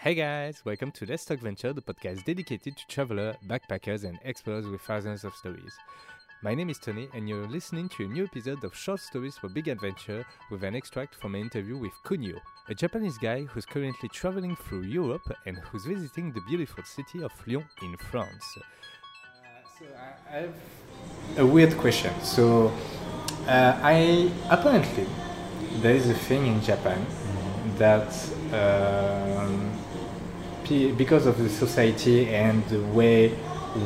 Hey guys, welcome to Let's Talk Venture, the podcast dedicated to travelers, backpackers, and explorers with thousands of stories. My name is Tony, and you're listening to a new episode of Short Stories for Big Adventure with an extract from an interview with Kunio, a Japanese guy who's currently traveling through Europe and who's visiting the beautiful city of Lyon in France. Uh, so I have a weird question. So uh, I apparently there is a thing in Japan that um, because of the society and the way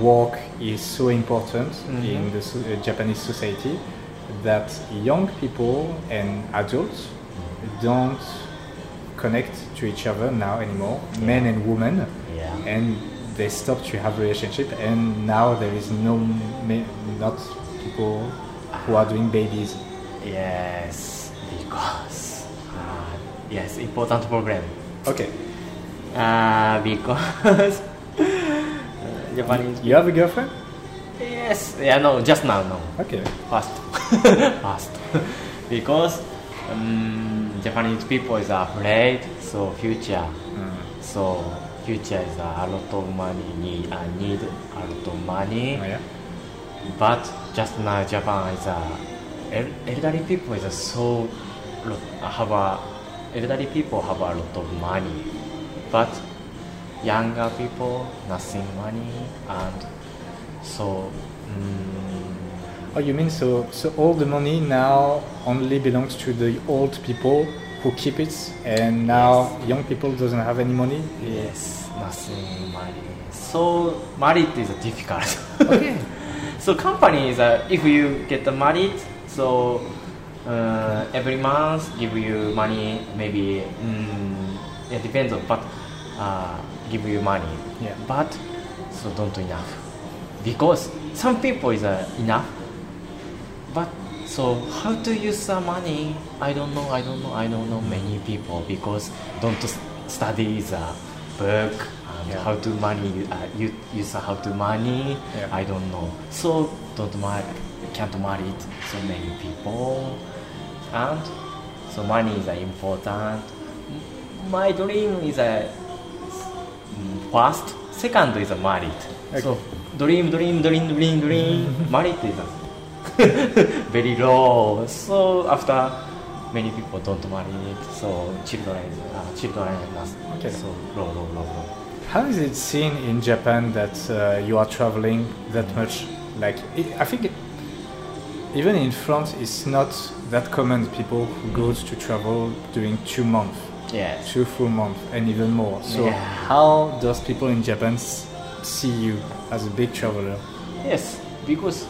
work is so important in the so- uh, Japanese society that young people and adults don't connect to each other now anymore, men and women, Yeah. and they stop to have relationship. And now there is no ma- not people who are doing babies. Yes, because yes, important program. Okay, Uh, because Japanese. you have a girlfriend? Yes, yeah, no, just now, no. Okay. First, first, because um, Japanese people is afraid. So future, so future is a lot of money need. I need a lot of money. Oh, yeah. But just now Japan is a elderly people is a so have a elderly people have a lot of money, but younger people nothing money and so mm, Oh, you mean so? So all the money now only belongs to the old people who keep it, and now young people doesn't have any money. yes nothing money. So married is difficult. Okay. so company is uh, if you get married, so uh, every month give you money. Maybe mm, it depends on, but uh, give you money. Yeah. But so don't enough because some people is uh, enough. But so how to use the money? I don't know. I don't know. I don't know many people because don't study the book Yeah. how to money uh, you use how to money. Yeah. I don't know. So don't marry, can't marry so many people, and so money is uh, important. My dream is a mm, first, second is a married. So dream, dream, dream, dream, dream. married is a very low. So after many people don't marry it, so children uh, children is Okay. so low, low, low, low. How is it seen in Japan that uh, you are traveling that much? Like, I think even in France, it's not that common. People who goes to travel during two months, Yes. two full months, and even more. So, Yeah. how does people in Japan see you as a big traveler? Yes, because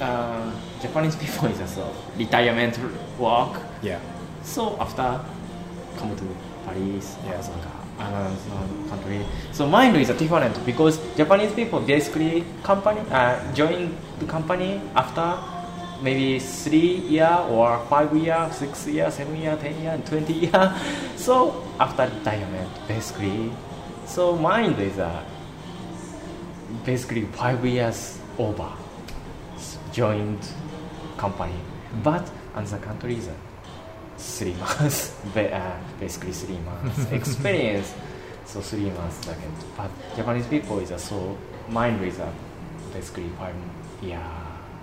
uh, Japanese people is also retirement work. Yeah. So after come to Paris, Yeah. Osaka, country. So mine is different because Japanese people basically company uh, join the company after maybe three year or five year, six year, seven year, ten year, and twenty year. So after retirement, basically. So mine is uh, basically five years over joined company, but another country is uh, three months, uh, basically three months experience. So three months again. But Japanese people is uh, so mind is uh, basically five year.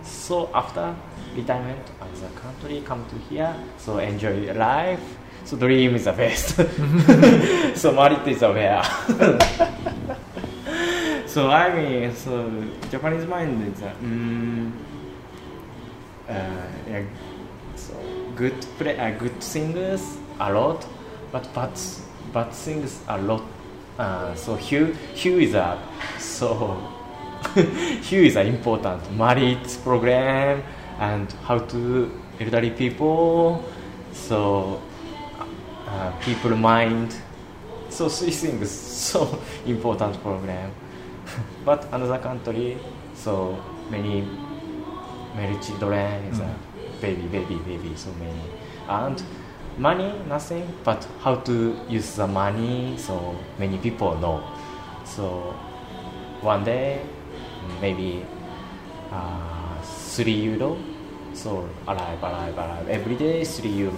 So after retirement, another country come to here, so enjoy life. So dream is the best. so married is where. so I mean, so Japanese mind is uh, mm, uh, yeah, so good play, uh, good singers a lot, but bad bad singers a lot. Uh, so Hugh Hugh is a so Is an important Marriage program and how to elderly people. So uh, people mind. So three things so important program. but another country, so many many children a baby, baby, baby, so many. And money, nothing, but how to use the money, so many people know. So one day, maybe uh, three euro, so arrive, arrive, arrive, every day three euro.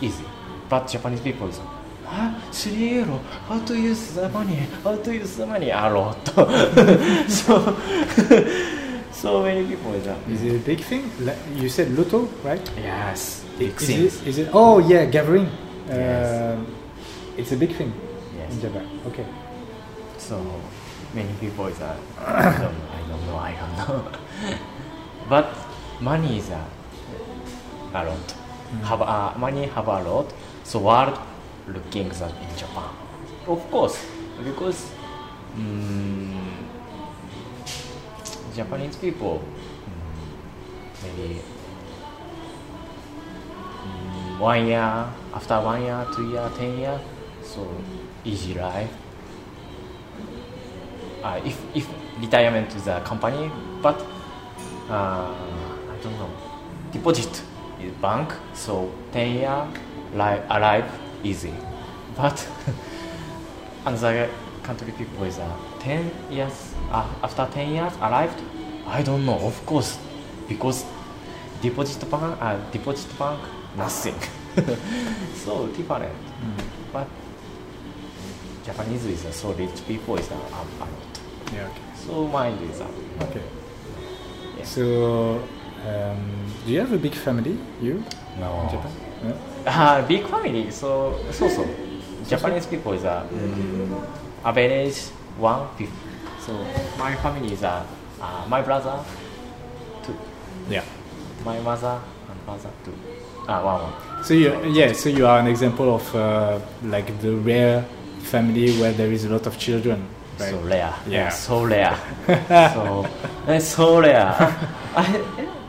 Easy. But Japanese people is ah, 3 euro, how to use the money, how to use the money, a lot. so, so many people is that. Is it a big thing? You said Lotto, right? Yes, big Is it, is it? Oh yeah, gathering. Yes. Um, it's a big thing Yes. in Japan. Okay. So many people is that I don't know, I don't know, I don't know. but money is a, a lot. Have a, money have a lot. So world looking that in Japan. Of course, because mm, Japanese people mm, maybe mm, one year after one year, two year, ten year, so easy life uh, if if retirement to the company, but uh, I don't know deposit is bank, so ten year life alive easy, but another country people is uh, ten years uh, after ten years arrived. I don't know, of course, because deposit bank uh, deposit bank nothing, so different, but. Japanese is uh, so rich people is uh, lot. Yeah. Okay. So mine is uh, Okay. Yeah. So, um, do you have a big family, you, no in Japan? No? uh, big family. So so so Japanese people is a um, average one fifth. So my family is a uh, my brother two, Yeah. my mother and father two. Ah one one. So you, yeah, so you are an example of uh, like the rare family where there is a lot of children, right? So rare. Yeah. So rare. so it's so rare. I,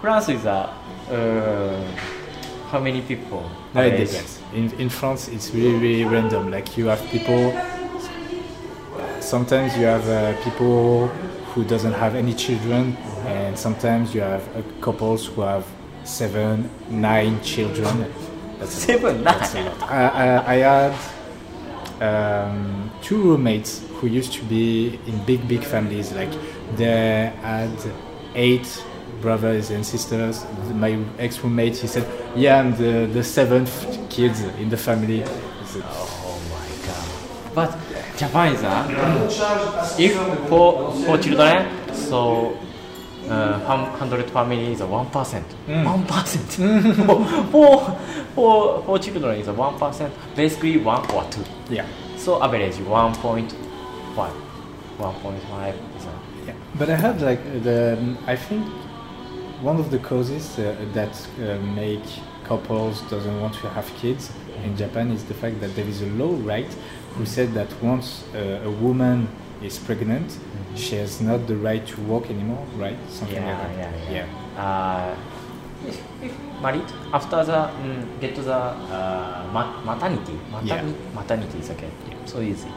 France is a uh, how many people? No, it depends. In, in France, it's really, really random. Like you have people. Sometimes you have uh, people who doesn't have any children, and sometimes you have uh, couples who have seven, nine children. That's a Seven, That's a nine. lot. I, I, I had um, two roommates who used to be in big, big families. Like they had eight brothers and sisters. My ex-roommate, he said, "Yeah, I'm the, the seventh kid in the family." Said, Oh my god. But Japan is a if for for children, so uh, hum- hundred family is a one percent. Mm. One percent. For for for children is a one percent. Basically one or two. Yeah. So average one point five. One point five is a Yeah, but I heard like the I think one of the causes uh, that uh, make couples doesn't want to have kids in Japan is the fact that there is a law, right, who said that once uh, a woman is pregnant, she has not the right to walk anymore, right? Something yeah, like that. yeah, yeah. Uh, if, if married after the mm, get to the uh, ma- maternity, maternity, Yeah. maternity is okay. So easy,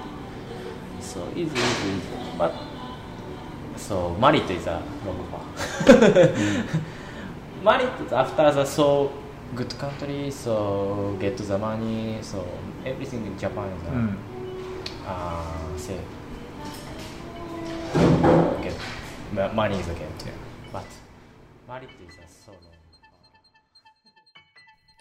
so easy, easy, easy. But so married is a long far. married after the so good country, so get the money, so everything in Japan is uh, Mm. uh, ma- money is okay. Yeah. But married is uh, so long.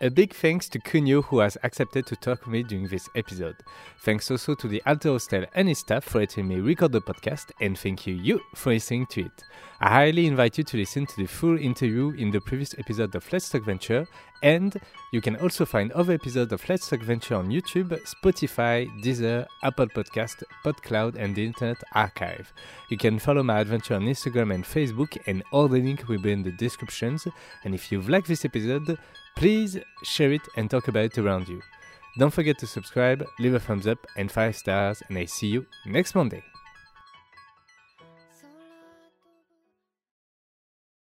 A big thanks to Kunio who has accepted to talk with me during this episode. Thanks also to the Alter Hostel and his staff for letting me record the podcast, and thank you, you, for listening to it. I highly invite you to listen to the full interview in the previous episode of Let's Talk Venture, and you can also find other episodes of Let's Talk Venture on YouTube, Spotify, Deezer, Apple Podcast, PodCloud, and the Internet Archive. You can follow my adventure on Instagram and Facebook, and all the links will be in the descriptions. And if you've liked this episode, please share it and talk about it around you. Don't forget to subscribe, leave a thumbs up, and 5 stars, and I see you next Monday.